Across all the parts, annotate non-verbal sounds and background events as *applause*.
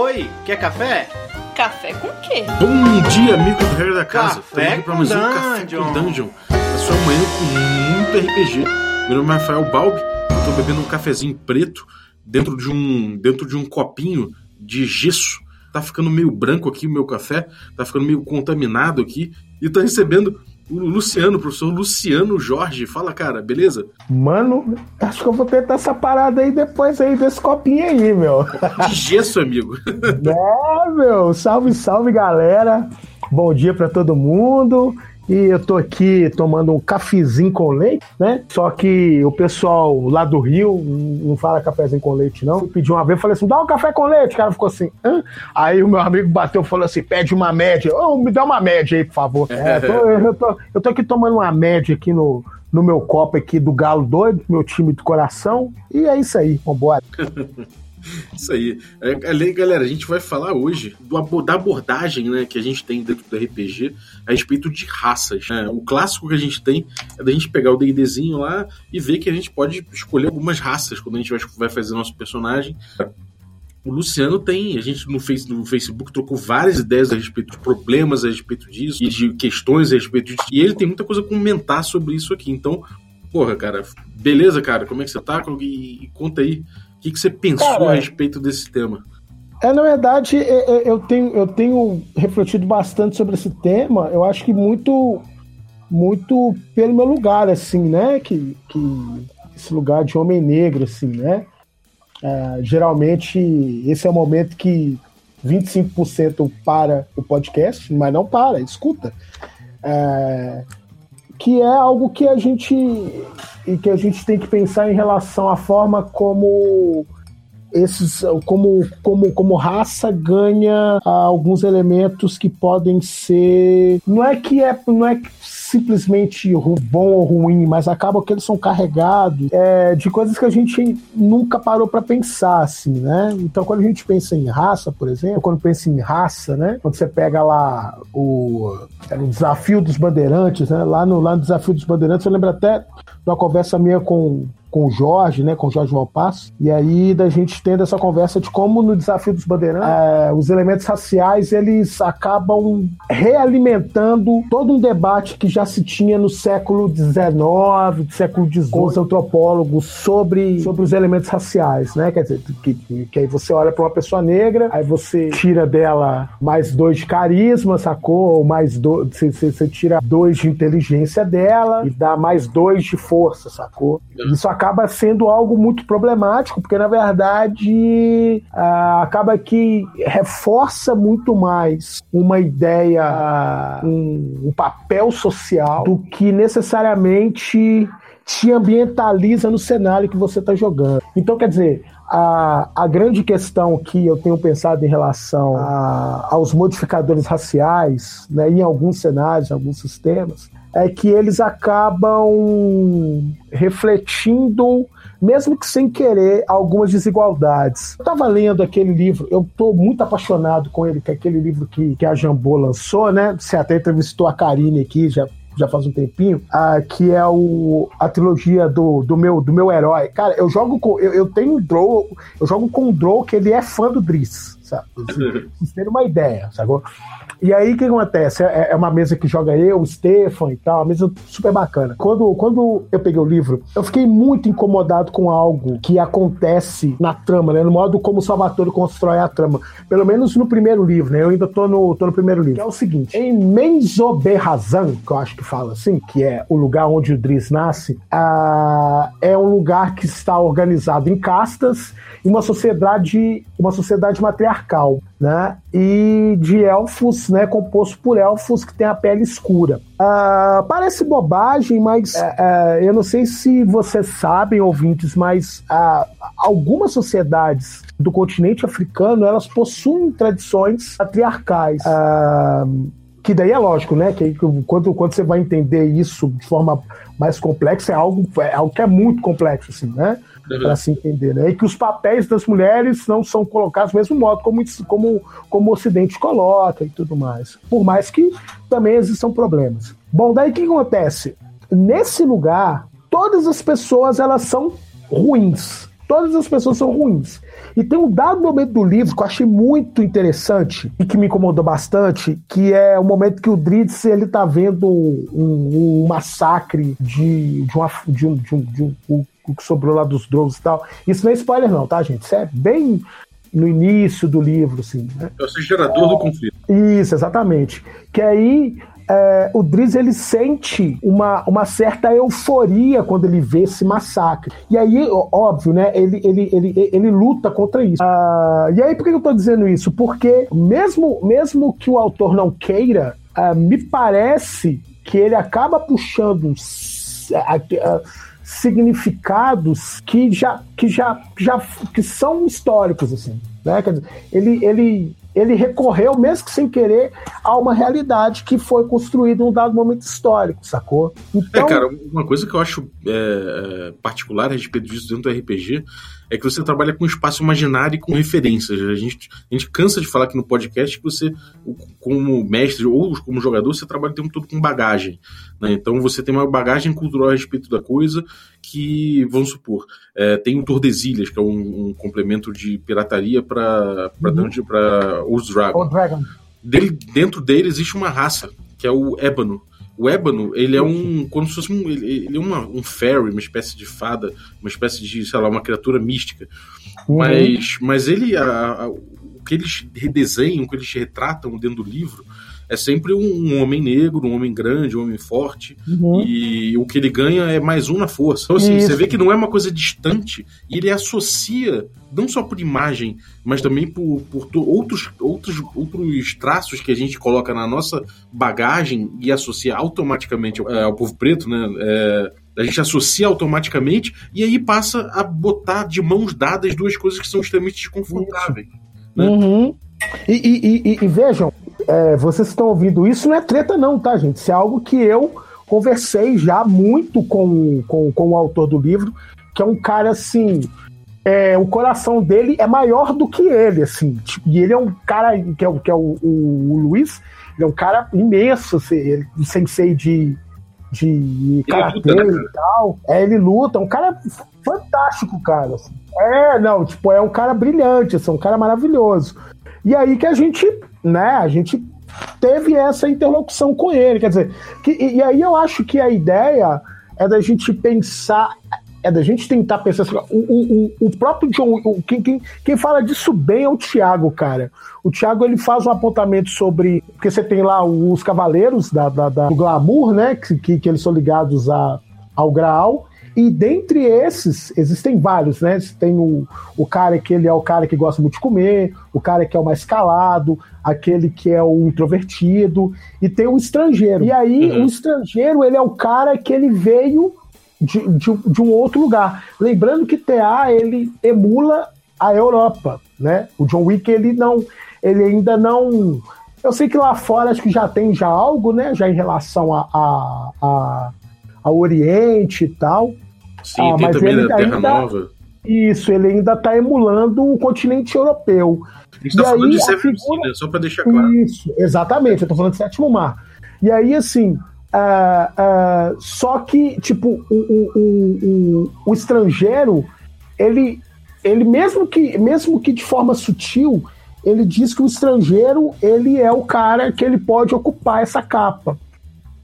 Oi, quer café? Café com quê? Bom dia, amigo do Regra da Casa. Café Estamos aqui pra mais um Café Dungeon. com Dungeon. A sua manhã com muito RPG. Meu nome é Rafael Balbi. Eu tô bebendo um cafezinho preto dentro de um, dentro de um copinho de gesso. Tá ficando meio branco aqui o meu café, tá ficando meio contaminado aqui. E tá recebendo o Luciano, professor Luciano Jorge. Fala, cara, beleza? Mano, acho que eu vou tentar essa parada aí depois aí desse copinho aí, meu. De gesso, amigo. *laughs* É, meu. Salve, salve, galera. Bom dia pra todo mundo. E eu tô aqui tomando um cafezinho com leite, né? Só que o pessoal lá do Rio não fala cafezinho com leite, não. Eu pedi uma vez, falei assim, dá um café com leite. O cara ficou assim, Hã? Aí o meu amigo bateu e falou assim, pede uma média. Ô, me dá uma média aí, por favor. *laughs* É, tô- eu, tô, eu tô aqui tomando uma média aqui no, no meu copo aqui do Galo Doido, meu time do coração. E é isso aí, vambora. *laughs* Isso aí. É, ali, galera, a gente vai falar hoje do da abordagem né, que a gente tem dentro do RPG a respeito de raças. né? o clássico que a gente tem é da gente pegar o D&Dzinho lá e ver que a gente pode escolher algumas raças quando a gente vai, vai fazer nosso personagem. O Luciano tem, a gente no, face, no Facebook trocou várias ideias a respeito de problemas a respeito disso e de questões a respeito disso. E ele tem muita coisa a comentar sobre isso aqui. Então, porra, cara, beleza, cara? Como é que você tá? E, e conta aí, o que, que você pensou Cara, a respeito desse tema? É, na verdade, é, é, eu tenho, eu tenho refletido bastante sobre esse tema. Eu acho que muito, muito pelo meu lugar, assim, né? Que, que esse lugar de homem negro, assim, né? É, geralmente, esse é o momento que 25% para o podcast, mas não para, escuta. É, que é algo que a gente que a gente tem que pensar em relação à forma como esses como, como, como raça ganha alguns elementos que podem ser não é que é não é simplesmente bom ou ruim mas acaba que eles são carregados é, de coisas que a gente nunca parou para pensar assim né? Então quando a gente pensa em raça por exemplo quando pensa em raça né? Quando você pega lá o, o desafio dos bandeirantes né? Lá no lá no desafio dos bandeirantes eu lembro até uma conversa minha com com o Jorge, né, com o Jorge Valpasso, e aí da gente tendo essa conversa de como no desafio dos bandeirantes é, os elementos raciais eles acabam realimentando todo um debate que já se tinha no século XIX, século XVIII, com os antropólogos sobre, sobre os elementos raciais, né, quer dizer, que, que, que aí você olha para uma pessoa negra, aí você tira dela mais dois de carisma, sacou? Ou mais dois, você, você- você tira dois de inteligência dela e dá mais dois de força, sacou? Isso acaba sendo algo muito problemático, porque na verdade ah, acaba que reforça muito mais uma ideia, um, um papel social, do que necessariamente te ambientaliza no cenário que você está jogando. Então, quer dizer, a, a grande questão que eu tenho pensado em relação a- aos modificadores raciais, né, em alguns cenários, em alguns sistemas, é que eles acabam refletindo, mesmo que sem querer, algumas desigualdades. Eu estava lendo aquele livro, eu estou muito apaixonado com ele, que é aquele livro que, que a Jambô lançou, né? Você até entrevistou a Karine aqui, já já faz um tempinho, ah, que é o, a trilogia do, do, meu, do meu herói. Cara, eu jogo com. Eu, eu tenho um Drow, eu jogo com um Drow que ele é fã do Driz, sabe? Pra vocês terem uma ideia, sacou? E aí o que acontece? É, é uma mesa que joga eu, o Stefan e tal, uma mesa super bacana. Quando, quando eu peguei o livro, eu fiquei muito incomodado com algo que acontece na trama, né? No modo como o Salvatore constrói a trama. Pelo menos no primeiro livro, né? Eu ainda tô no, tô no primeiro livro. Que é o seguinte: em Menzoberrazan, que eu acho que fala assim, que é o lugar onde o Driz nasce, ah, é um lugar que está organizado em castas em uma sociedade, uma sociedade matriarcal, né? E de elfos, né? Composto por elfos que têm a pele escura. Ah, parece bobagem, mas é, é, eu não sei se vocês sabem, ouvintes, mas ah, algumas sociedades do continente africano elas possuem tradições patriarcais. Ah, que daí é lógico, né? Que quando, quando você vai entender isso de forma mais complexa, é algo, é algo que é muito complexo, assim, né? Para se entender, né? E que os papéis das mulheres não são colocados do mesmo modo como, como, como o Ocidente coloca e tudo mais. Por mais que também existam problemas. Bom, daí o que acontece? Nesse lugar, todas as pessoas elas são ruins. Todas as pessoas são ruins. E tem um dado momento do livro que eu achei muito interessante e que me incomodou bastante, que é o momento que o Dritz ele tá vendo um, um massacre de, de, uma, de, um, de, um, de um, o que sobrou lá dos Drows e tal. Isso não é spoiler não, tá, gente? Isso é bem no início do livro, assim. Né? É o gerador é, do conflito. Isso, exatamente. Que aí é, o Driz ele sente uma, uma certa euforia quando ele vê esse massacre. E aí, óbvio, né? Ele, ele, ele, ele luta contra isso. Ah, e aí, por que eu tô dizendo isso? Porque mesmo, mesmo que o autor não queira, ah, me parece que ele acaba puxando significados que já, que já, já que são históricos assim, né? Quer dizer, ele, ele ele recorreu, mesmo que sem querer, a uma realidade que foi construída em um dado momento histórico, sacou? Então... É, cara, uma coisa que eu acho é, particular a respeito disso dentro do RPG é que você trabalha com espaço imaginário e com referências. A gente, a gente cansa de falar aqui no podcast que você, como mestre ou como jogador, você trabalha o tempo todo com bagagem. Né? Então você tem uma bagagem cultural a respeito da coisa que, vamos supor, é, tem o Tordesilhas, que é um, um complemento de pirataria para uhum. os Dragon. Dragon. Dele, dentro dele existe uma raça, que é o Ébano o ébano, ele é um. Como se fosse um. Ele, ele é uma, um fairy, uma espécie de fada, uma espécie de, sei lá, uma criatura mística. Uhum. Mas, mas ele. A, a, o que eles redesenham, o que eles retratam dentro do livro, é sempre um, um, homem negro, um homem grande, um homem forte, uhum. e o que ele ganha é mais um na força. Então, assim, você vê que não é uma coisa distante, e ele associa, não só por imagem, mas também por, por outros, outros, outros traços que a gente coloca na nossa bagagem e associa automaticamente ao, é, ao povo preto, né? É, a gente associa automaticamente e aí passa a botar de mãos dadas duas coisas que são extremamente desconfortáveis. Né? Uhum. E, e, e, e, vejam, é, vocês estão ouvindo isso, não é treta, não, tá, gente? Isso é algo que eu conversei já muito com, com, com o autor do livro, que é um cara assim. É, o coração dele é maior do que ele, assim. Tipo, e ele é um cara, que é, que é o, o, o Luiz, ele é um cara imenso, assim, ele, sensei de, de karatê né, e tal. É, ele luta, é um cara fantástico, cara. Assim. É, não, tipo, é um cara brilhante, assim, um cara maravilhoso. E aí que a gente, né, a gente teve essa interlocução com ele, quer dizer, que, e, aí eu acho que a ideia é da gente pensar, é da gente tentar pensar assim, o, o, o próprio John, o, quem, quem, quem fala disso bem é o Thiago, cara. O Thiago ele faz um apontamento sobre, porque você tem lá os cavaleiros da, da, da do glamour, né, que, que, que eles são ligados a, ao Graal, e dentre esses, existem vários, né? Tem o, o cara que ele é o cara que gosta muito de comer, o cara que é o mais calado, aquele que é o introvertido, e tem o estrangeiro. E aí, uhum. o estrangeiro, ele é o cara que ele veio de, de, de um outro lugar. Lembrando que TA, ele emula a Europa, né? O John Wick, ele não... Ele ainda não... Eu sei que lá fora acho que já tem já algo, né? Já em relação a, a, a ao Oriente e tal. Sim, ah, tem também da Terra ainda, Nova. Isso, ele ainda está emulando o continente europeu. A gente está falando de Seven figura... né? só para deixar claro. Isso, exatamente, eu estou falando de Sétimo Mar. E aí, assim, uh, uh, só que, tipo, o, o, o, o, estrangeiro, ele, ele mesmo, que, mesmo que de forma sutil, ele diz que o estrangeiro, ele é o cara que ele pode ocupar essa capa.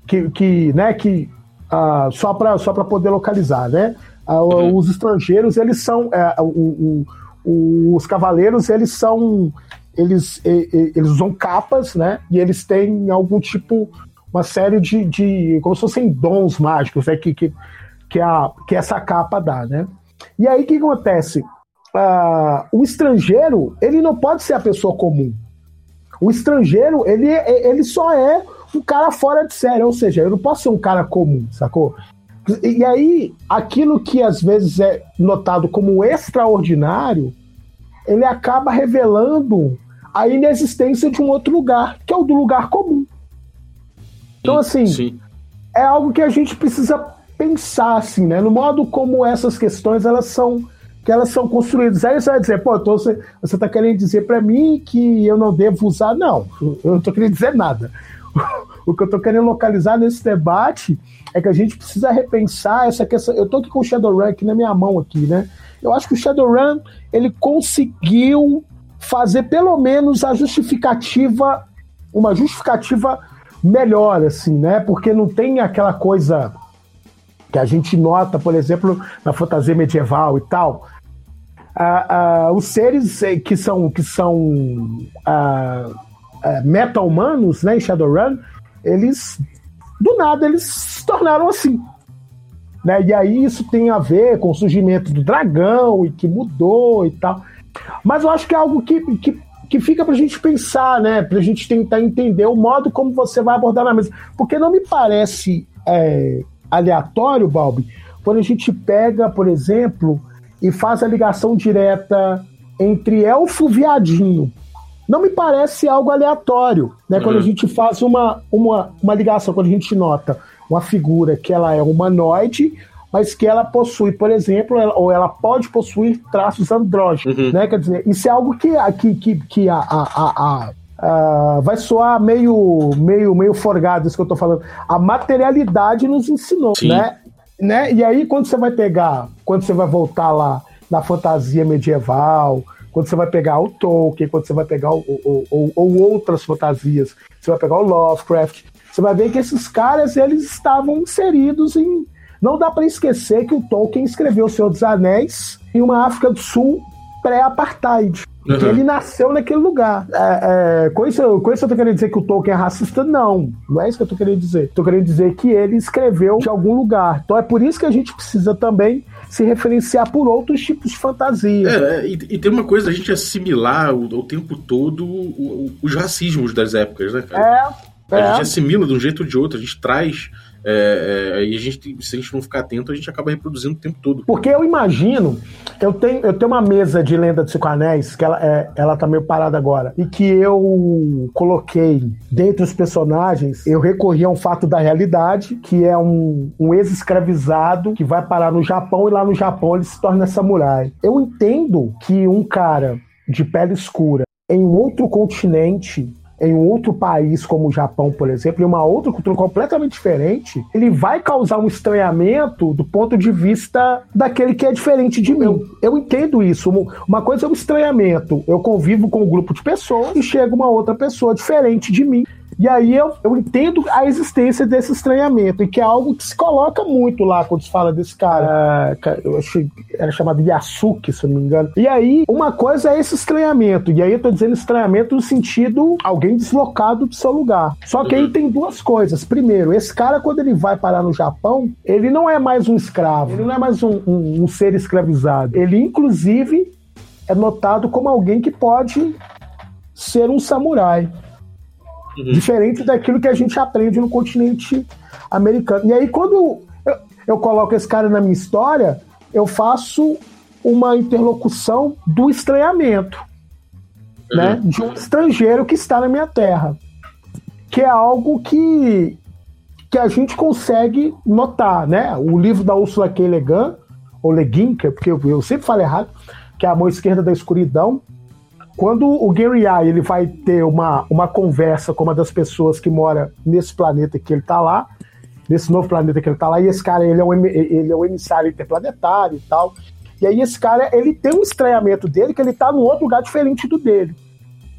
Que, que, né, que ah, só para só poder localizar, né? Ah, uhum. Os estrangeiros, eles são. É, o, o, os cavaleiros, eles são. Eles, eles usam capas, né? E eles têm algum tipo. Uma série de. de como se fossem dons mágicos, né? Que, que, que, a, que essa capa dá, né? E aí o que acontece? Uh, o estrangeiro, ele não pode ser a pessoa comum. O estrangeiro, ele, ele só é um cara fora de série, ou seja, eu não posso ser um cara comum, sacou? E aí, aquilo que às vezes é notado como extraordinário, ele acaba revelando a inexistência de um outro lugar, que é o do lugar comum. Então, assim, Sim. é algo que a gente precisa pensar, assim, né? No modo como essas questões elas são que elas são construídas. Aí você vai dizer, pô, então você, você tá querendo dizer para mim que eu não devo usar? Não, eu não tô querendo dizer nada. *laughs* O que eu tô querendo localizar nesse debate é que a gente precisa repensar essa questão. Eu tô aqui com o Shadowrun aqui na minha mão aqui, né? Eu acho que o Shadowrun ele conseguiu fazer pelo menos a justificativa, uma justificativa melhor, assim, né? Porque não tem aquela coisa que a gente nota, por exemplo, na fantasia medieval e tal. Ah, ah, os seres eh, que são que são ah, ah, meta-humanos, né, em Shadowrun, eles do nada eles se tornaram assim. Né? E aí isso tem a ver com o surgimento do dragão e que mudou e tal. Mas eu acho que é algo que, que, que fica pra gente pensar, né? Pra gente tentar entender o modo como você vai abordar na mesa. Porque não me parece é, aleatório, Balbi, quando a gente pega, por exemplo, e faz a ligação direta entre elfo viadinho. Não me parece algo aleatório, né? Uhum. Quando a uhum. gente faz uma, uma, uma ligação, quando a gente nota uma figura que ela é humanoide, mas que ela possui, por exemplo, ela, ou ela pode possuir traços andrógenos, uhum. né? Quer dizer, isso é algo que, que, que, que a, a, a, a vai soar meio, meio, meio forgado isso que eu tô falando. A materialidade nos ensinou, Sim. né? né? E aí, quando você vai pegar, quando você vai voltar lá na fantasia medieval, quando você vai pegar o Tolkien, quando você vai pegar o, o, o, ou outras fantasias, você vai pegar o Lovecraft, você vai ver que esses caras eles estavam inseridos em. Não dá para esquecer que o Tolkien escreveu O Senhor dos Anéis em uma África do Sul pré-apartheid. Uhum. Que ele nasceu naquele lugar. É, é, com, isso, com isso eu tô querendo dizer que o Tolkien é racista? Não. Não é isso que eu tô querendo dizer. Tô querendo dizer que ele escreveu de algum lugar. Então é por isso que a gente precisa também se referenciar por outros tipos de fantasia. É, e, e tem uma coisa, a gente assimilar o, o tempo todo o, o, os racismos das épocas, né, cara? É. A é. gente assimila de um jeito ou de outro, a gente traz. É, é, e a gente, se a gente não ficar atento, a gente acaba reproduzindo o tempo todo. Porque eu imagino, eu tenho, eu tenho uma mesa de lenda de Cinco Anéis, que ela, é, ela tá meio parada agora, e que eu coloquei dentre os personagens, eu recorri a um fato da realidade, que é um, um ex-escravizado que vai parar no Japão e lá no Japão ele se torna samurai. Eu entendo que um cara de pele escura em um outro continente em um outro país como o Japão, por exemplo, em uma outra cultura completamente diferente, ele vai causar um estranhamento do ponto de vista daquele que é diferente de mim. Eu, entendo isso. Uma coisa é o estranhamento. Eu convivo com um grupo de pessoas e chega uma outra pessoa diferente de mim e aí eu, eu entendo a existência desse estranhamento, e que é algo que se coloca muito lá quando se fala desse cara. Uh, eu acho era chamado Yasuki, se eu não me engano. E aí, uma coisa é esse estranhamento. E aí eu tô dizendo estranhamento no sentido alguém deslocado do seu lugar. Só que aí tem duas coisas. Primeiro, esse cara, quando ele vai parar no Japão, ele não é mais um escravo, ele não é mais um, um, um ser escravizado. Ele, inclusive, é notado como alguém que pode ser um samurai. Uhum. Diferente daquilo que a gente aprende no continente americano. E aí, quando eu, eu coloco esse cara na minha história, eu faço uma interlocução do estranhamento, uhum. né? De um estrangeiro que está na minha terra. Que é algo que, que a gente consegue notar, né? O livro da Ursula K. Le Guin, ou Le Guin, que, porque eu, eu sempre falo errado, que é a mão esquerda da escuridão, quando o Gary I, ele vai ter uma, uma conversa com uma das pessoas que mora nesse planeta que ele está lá, nesse novo planeta que ele está lá, e esse cara ele é, um, ele é um emissário interplanetário e tal. E aí esse cara, ele tem um estranhamento dele que ele está num outro lugar diferente do dele.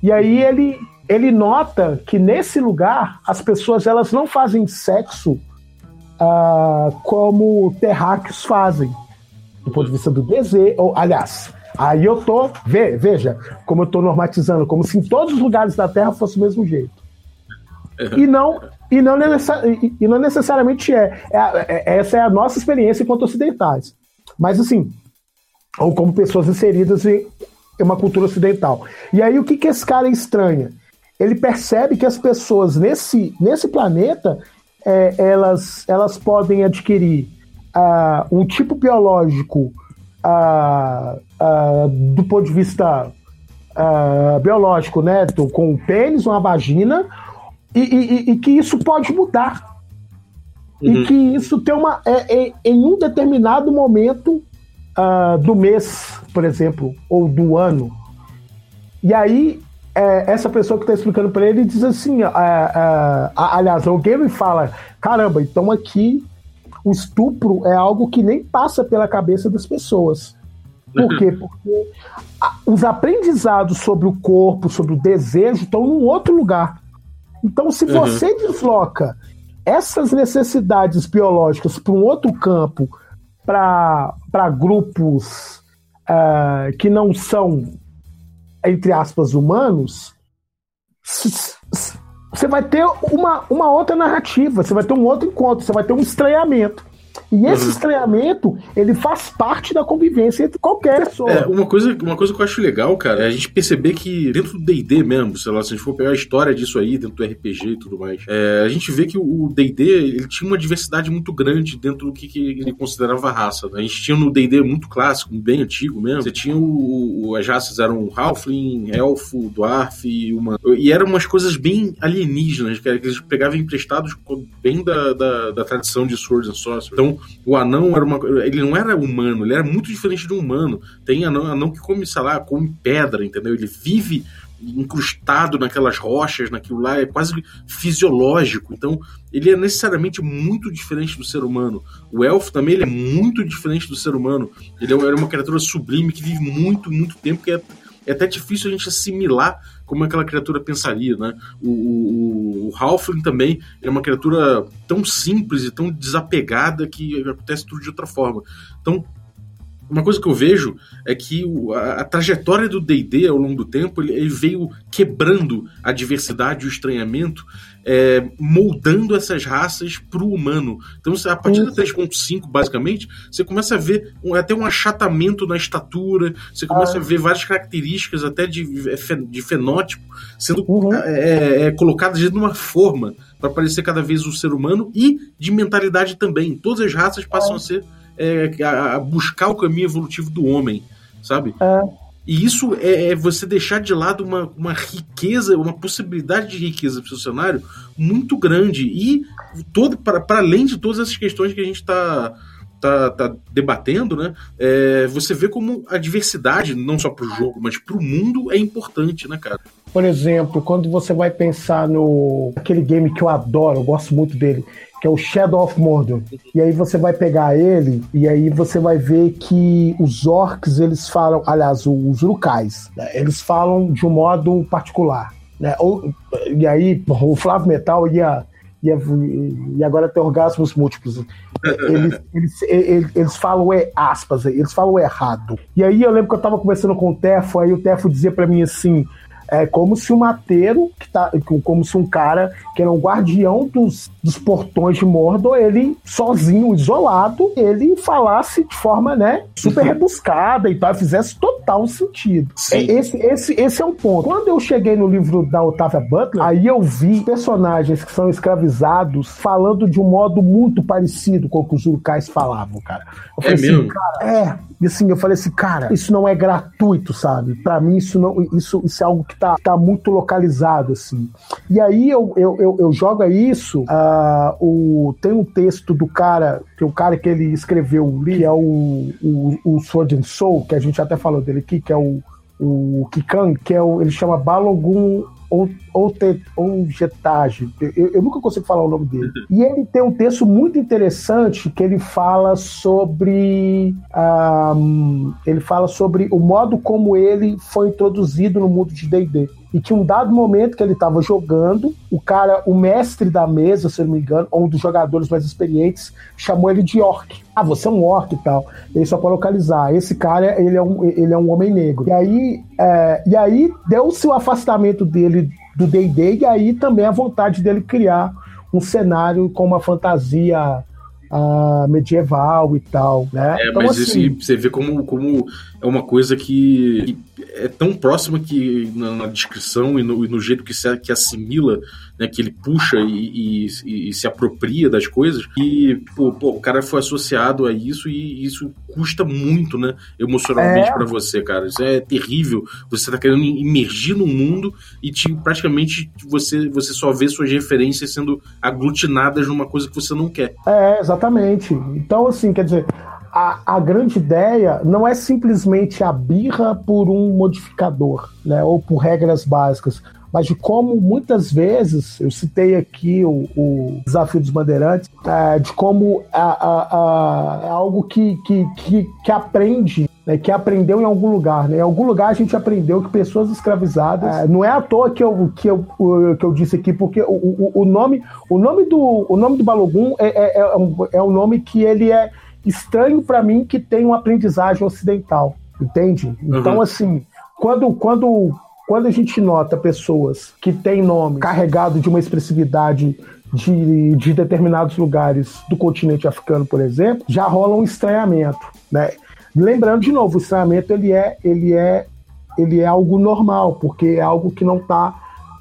E aí ele, ele nota que nesse lugar as pessoas elas não fazem sexo uh, como terráqueos fazem, do ponto de vista do desejo, ou, aliás, Aí eu tô, ve, veja, como eu tô normatizando, como se em todos os lugares da Terra fosse o mesmo jeito. E não, e não, e não necessariamente é. é, é. Essa é a nossa experiência enquanto ocidentais. Mas assim, ou como pessoas inseridas em uma cultura ocidental. E aí o que, que esse cara estranha? Ele percebe que as pessoas nesse, nesse planeta é, elas, elas podem adquirir uh, um tipo biológico do ponto de vista biológico, né? Com um pênis, uma vagina, e, e, e que isso pode mudar. Uhum. E que isso tem uma. É, é, em um determinado momento do mês, por exemplo, ou do ano. E aí é, essa pessoa que está explicando para ele diz assim: é, é, aliás, alguém me fala, caramba, então aqui o estupro é algo que nem passa pela cabeça das pessoas. Por quê? Porque os aprendizados sobre o corpo, sobre o desejo, estão num outro lugar. Então, se uhum. você desloca essas necessidades biológicas para um outro campo, para grupos uh, que não são, entre aspas, humanos, você vai ter uma, uma outra narrativa, você vai ter um outro encontro, você vai ter um estranhamento. E esse uhum. estranhamento, ele faz parte da convivência entre qualquer pessoa. É, uma coisa, uma coisa que eu acho legal, cara, é a gente perceber que dentro do D&D mesmo, sei lá, se a gente for pegar a história disso aí, dentro do RPG e tudo mais, é, a gente vê que o D&D, ele tinha uma diversidade muito grande dentro do que, que ele considerava raça. Né? A gente tinha no D&D muito clássico, bem antigo mesmo, você tinha o, o as raças eram Halfling, Elfo, Dwarf e uma... E eram umas coisas bem alienígenas, que eles pegavam emprestados bem da, da, da tradição de Swords and Sorcery. Então, o anão era uma. Ele não era humano, ele era muito diferente de um humano. Tem anão, anão que come, sei lá, come pedra, entendeu? Ele vive incrustado naquelas rochas, naquilo lá, é quase fisiológico. Então, ele é necessariamente muito diferente do ser humano. O elfo também ele é muito diferente do ser humano. Ele é uma criatura sublime que vive muito, muito tempo, que é é até difícil a gente assimilar como aquela criatura pensaria, né? O, o, o Halfling também é uma criatura tão simples e tão desapegada que acontece tudo de outra forma. Então, uma coisa que eu vejo é que a, trajetória do D&D ao longo do tempo ele, veio quebrando a diversidade e o estranhamento, é, moldando essas raças para o humano. Então, a partir da 3.5, basicamente, você começa a ver um, até um achatamento na estatura, você começa ah. a ver várias características até de, de fenótipo sendo uhum. é, é, colocadas de uma forma para parecer cada vez um ser humano e de mentalidade também. Todas as raças passam ah. a ser é, a, buscar o caminho evolutivo do homem, sabe? É. E isso é, é, você deixar de lado uma, uma riqueza, uma possibilidade de riqueza para o cenário muito grande. E todo para além de todas essas questões que a gente está tá, tá debatendo, né? É, você vê como a diversidade, não só para o jogo, mas para o mundo, é importante, né, cara? Por exemplo, quando você vai pensar no aquele game que eu adoro, eu gosto muito dele, que é o Shadow of Mordor. E aí você vai pegar ele e aí você vai ver que os orcs eles falam, aliás, os urukais, né, eles falam de um modo particular, né? Ou, e aí o Flávio Metal ia e, agora tem orgasmos múltiplos. Eles, eles, eles, eles, falam é, aspas, eles falam errado. E aí eu lembro que eu tava conversando com o Tefo, aí o Tefo dizia para mim assim: é como se o mateiro, que tá, como se um cara que era um guardião dos, dos portões de Mordor, ele sozinho, isolado, ele falasse de forma, né, super *laughs* rebuscada e tal, fizesse total sentido. É, esse, esse, esse é um ponto. Quando eu cheguei no livro da Otávia Butler, aí eu vi personagens que são escravizados falando de um modo muito parecido com o que os urukais falavam, cara. Eu falei é assim, mesmo? cara, é. E assim, eu falei assim, cara, isso não é gratuito, sabe? Para mim, isso não, isso, isso é algo que tá, tá muito localizado, assim. E aí eu, eu, eu, eu jogo isso, uh, o, tem um texto do cara, que é o cara que ele escreveu, que é o, o, o Sword and Soul, que a gente até falou dele aqui, que é o, o Kikan, que é o, ele chama Balogun ou, ou, te, ou Getage, eu, eu, nunca consigo falar o nome dele. E ele tem um texto muito interessante que ele fala sobre um, ele fala sobre o modo como ele foi introduzido no mundo de D&D e que um dado momento que ele estava jogando, o cara, o mestre da mesa, se eu não me engano, ou um dos jogadores mais experientes, chamou ele de orc. Ah, você é um orc e tal. Ele só para localizar. Esse cara, ele é um, ele é um homem negro. E aí, é, e aí deu-se o afastamento dele do D&D e aí também a vontade dele criar um cenário com uma fantasia uh, medieval e tal, né? É, então, mas assim, isso você vê como, como é uma coisa que, é tão próxima que na, na descrição e no, e no, jeito que se que assimila, né, que ele puxa e, e, e se apropria das coisas, que pô, pô, o cara foi associado a isso e isso custa muito, né, emocionalmente é. para você, cara. Isso é terrível. Você tá querendo imergir no mundo e te, praticamente você, você só vê suas referências sendo aglutinadas numa coisa que você não quer. É, exatamente. Então, assim, quer dizer, a, a, grande ideia não é simplesmente a birra por um modificador, né, ou por regras básicas, mas de como muitas vezes, eu citei aqui o, o Desafio dos Bandeirantes, é, de como é algo que, que, que, que aprende né, que aprendeu em algum lugar. Né? Em algum lugar a gente aprendeu que pessoas escravizadas. É, não é à toa que eu, que eu, que eu disse aqui, porque o, o, o nome, o nome do o nome do Balogun é, é, é, um, é um nome que ele é estranho para mim que tem uma aprendizagem ocidental, entende? Uhum. Então, assim, quando, quando, quando a gente nota pessoas que têm nome carregado de uma expressividade de, de determinados lugares do continente africano, por exemplo, já rola um estranhamento, né? Lembrando de novo, o estranhamento ele é, ele é, ele é algo normal, porque é algo que não está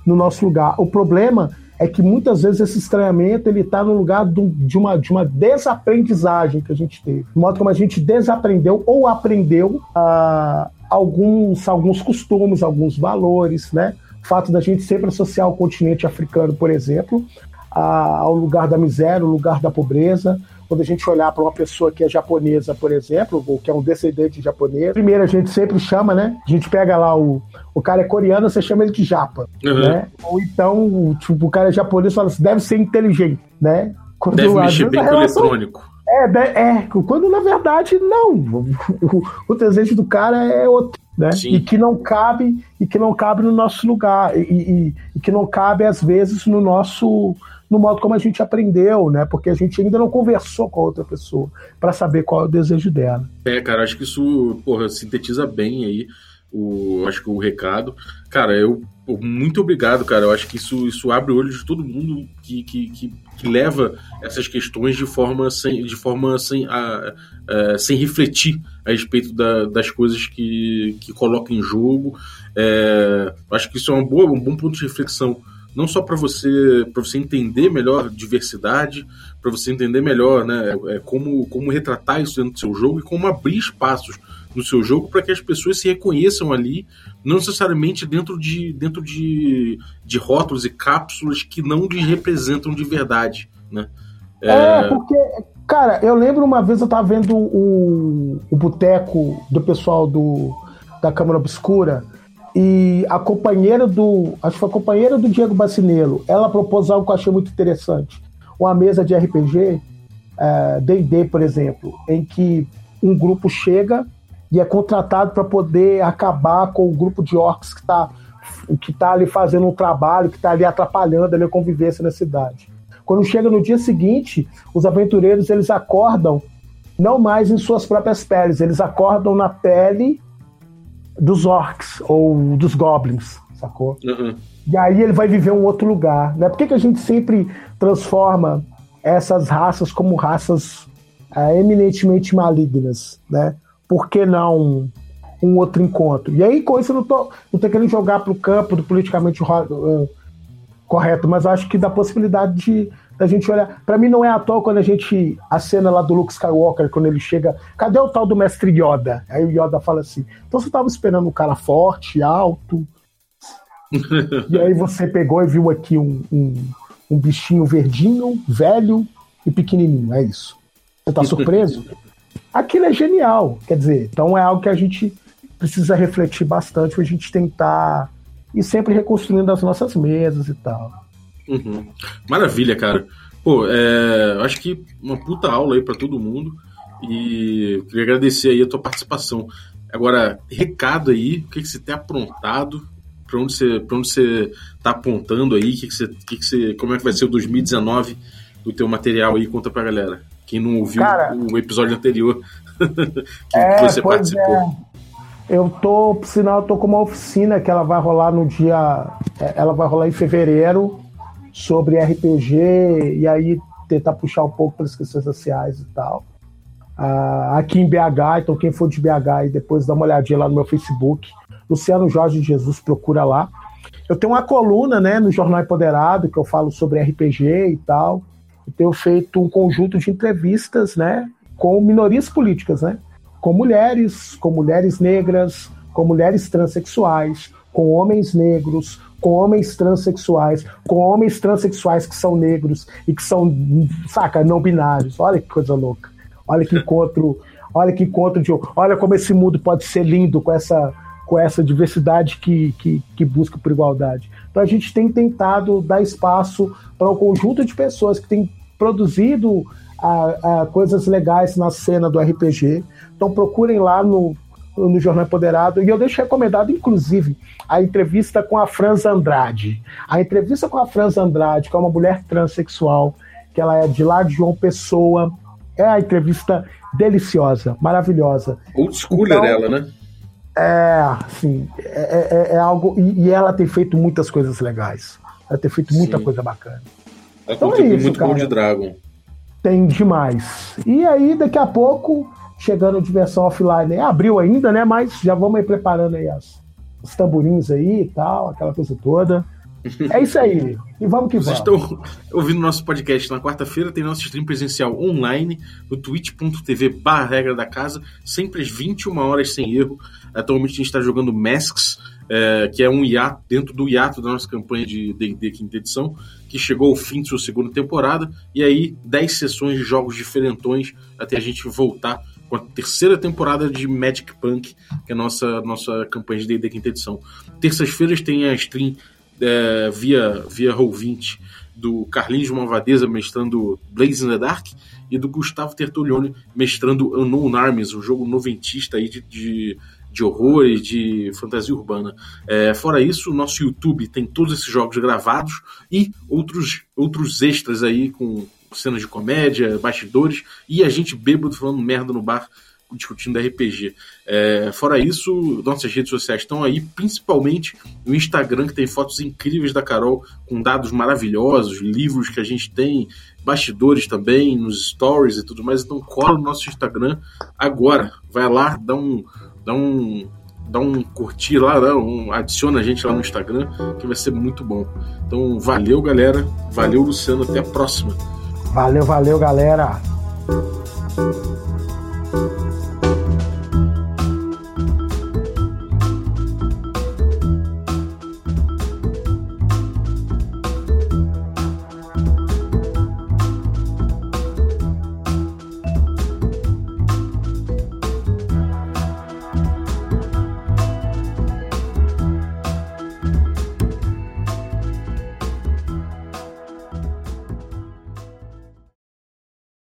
no nosso lugar. O problema é que muitas vezes esse estranhamento ele está no lugar do, de, uma, de uma desaprendizagem que a gente teve. De modo como a gente desaprendeu ou aprendeu uh, alguns, alguns costumes, alguns valores, né? O fato da gente sempre associar o continente africano, por exemplo, ao lugar da miséria, o lugar da pobreza, quando a gente olhar para uma pessoa que é japonesa, por exemplo, ou que é um descendente de japonês, primeiro a gente sempre chama, né? A gente pega lá o, o cara é coreano, você chama ele de japa, uhum. né? Ou então, tipo, o cara é japonês, fala assim, deve ser inteligente, né? Quando, deve mexer bem com eletrônico. É, é, quando na verdade não. *laughs* O, o desejo do cara é outro, né? Sim. E que não cabe e que não cabe no nosso lugar e, e, e que não cabe às vezes no nosso no modo como a gente aprendeu, né? Porque a gente ainda não conversou com a outra pessoa para saber qual é o desejo dela. É, cara, acho que isso, porra, sintetiza bem aí o, acho que o recado. Cara, eu muito obrigado, cara. Eu acho que isso, isso abre o olho de todo mundo que, que, que, que leva essas questões de forma sem, de forma sem, a, a, sem refletir a respeito da, das coisas que, que coloca em jogo. É, acho que isso é uma boa, um bom ponto de reflexão não só para você para você entender melhor diversidade, para você entender melhor né, é, como, como retratar isso dentro do seu jogo e como abrir espaços no seu jogo para que as pessoas se reconheçam ali, não necessariamente dentro de, dentro de, de rótulos e cápsulas que não lhes representam de verdade. Né? É... é, porque, cara, eu lembro uma vez eu tava vendo o, o boteco do pessoal do, da Câmara Obscura e a companheira do. Acho que foi a companheira do Diego Bacinello. Ela propôs algo que eu achei muito interessante. Uma mesa de RPG, DD, é, por exemplo, em que um grupo chega e é contratado para poder acabar com o grupo de orcs que está que tá ali fazendo um trabalho, que está ali atrapalhando ali a convivência na cidade. Quando chega no dia seguinte, os aventureiros eles acordam não mais em suas próprias peles, eles acordam na pele dos orcs ou dos goblins, sacou? Uhum. E aí ele vai viver um outro lugar. Né? Por que, que a gente sempre transforma essas raças como raças é, eminentemente malignas? Né? Por que não um outro encontro? E aí, com isso, eu não tô, não tô querendo jogar para o campo do politicamente uh, correto, mas acho que dá possibilidade de da gente olhar. Para mim não é à toa quando a gente. A cena lá do Luke Skywalker, quando ele chega. Cadê o tal do mestre Yoda? Aí o Yoda fala assim: então você tava esperando um cara forte, alto. *laughs* e aí você pegou e viu aqui um, um, um bichinho verdinho, velho e pequenininho. É isso. Você tá surpreso? *laughs* Aquilo é genial. Quer dizer, então é algo que a gente precisa refletir bastante pra gente tentar ir sempre reconstruindo as nossas mesas e tal. Uhum. Maravilha, cara. Pô, é, acho que uma puta aula aí para todo mundo e queria agradecer aí a tua participação. Agora, recado aí, o que, que você tem aprontado? Para onde você, pra onde você tá apontando aí? Que que você, que que você, como é que vai ser o 2019 do teu material aí? Conta pra galera. Quem não ouviu Cara, o episódio anterior *laughs* que é, você participou. É. Eu tô, por sinal, eu tô com uma oficina que ela vai rolar no dia. É, ela vai rolar em fevereiro sobre RPG e aí tentar puxar um pouco pelas questões sociais e tal. Uh, aqui em BH, então quem for de BH e depois dá uma olhadinha lá no meu Facebook, Luciano Jorge Jesus, procura lá. Eu tenho uma coluna né, no Jornal Empoderado que eu falo sobre RPG e tal. Eu tenho feito um conjunto de entrevistas né, com minorias políticas, né? Com mulheres, com mulheres negras, com mulheres transexuais, com homens negros, com homens transexuais, com homens transexuais que são negros e que são, saca, não binários. Olha que coisa louca. Olha que encontro, olha que encontro de. Olha como esse mundo pode ser lindo com essa, com essa diversidade que, que, que busca por igualdade. Então a gente tem tentado dar espaço para um conjunto de pessoas que têm produzido a, a, coisas legais na cena do RPG. Então procurem lá no, no Jornal Empoderado. E eu deixo recomendado, inclusive, a entrevista com a Franz Andrade. A entrevista com a Franz Andrade, que é uma mulher transexual, que ela é de lá de João Pessoa. É a entrevista deliciosa, maravilhosa. Old schooler então, ela, né? É, sim. É, é, é algo. E, e, ela tem feito muitas coisas legais. Ela tem feito muita sim. coisa bacana. Ela então é isso, muito cara. de Dragon. Tem demais. E aí, daqui a pouco, chegando de versão offline, abriu ainda, né? Mas já vamos aí preparando aí as, os tamborins aí e tal, aquela coisa toda. É isso aí. E vamos que Vocês vamos. estão ouvindo nosso podcast na quarta-feira, tem nosso stream presencial online no twitch.tv barra regra da casa, sempre às 21 horas sem erro. Atualmente a gente está jogando Masks, é, que é um hiato, dentro do hiato da nossa campanha de D&D quinta edição, que chegou ao fim de sua segunda temporada, e aí 10 sessões de jogos diferentões até a gente voltar com a terceira temporada de Magic Punk, que é a nossa, nossa campanha de D&D quinta edição. Terças-feiras tem a stream é, via, via Roll20 do Carlinhos Malvadeza mestrando Blaze in the Dark e do Gustavo Tertulione mestrando Unknown Armies, um jogo noventista aí de, de, de horror e de fantasia urbana. É, fora isso, o nosso YouTube tem todos esses jogos gravados e outros, outros extras aí com cenas de comédia, bastidores e a gente bêbado falando merda no bar discutindo RPG. É, fora isso, nossas redes sociais estão aí, principalmente no Instagram, que tem fotos incríveis da Carol, com dados maravilhosos, livros que a gente tem, bastidores também, nos stories e tudo mais. Então cola no nosso Instagram agora. Vai lá, dá um. Dá um dá um curtir lá, dá um, adiciona a gente lá no Instagram, que vai ser muito bom. Então, valeu, galera. Valeu, Luciano. Até a próxima. Valeu, valeu, galera.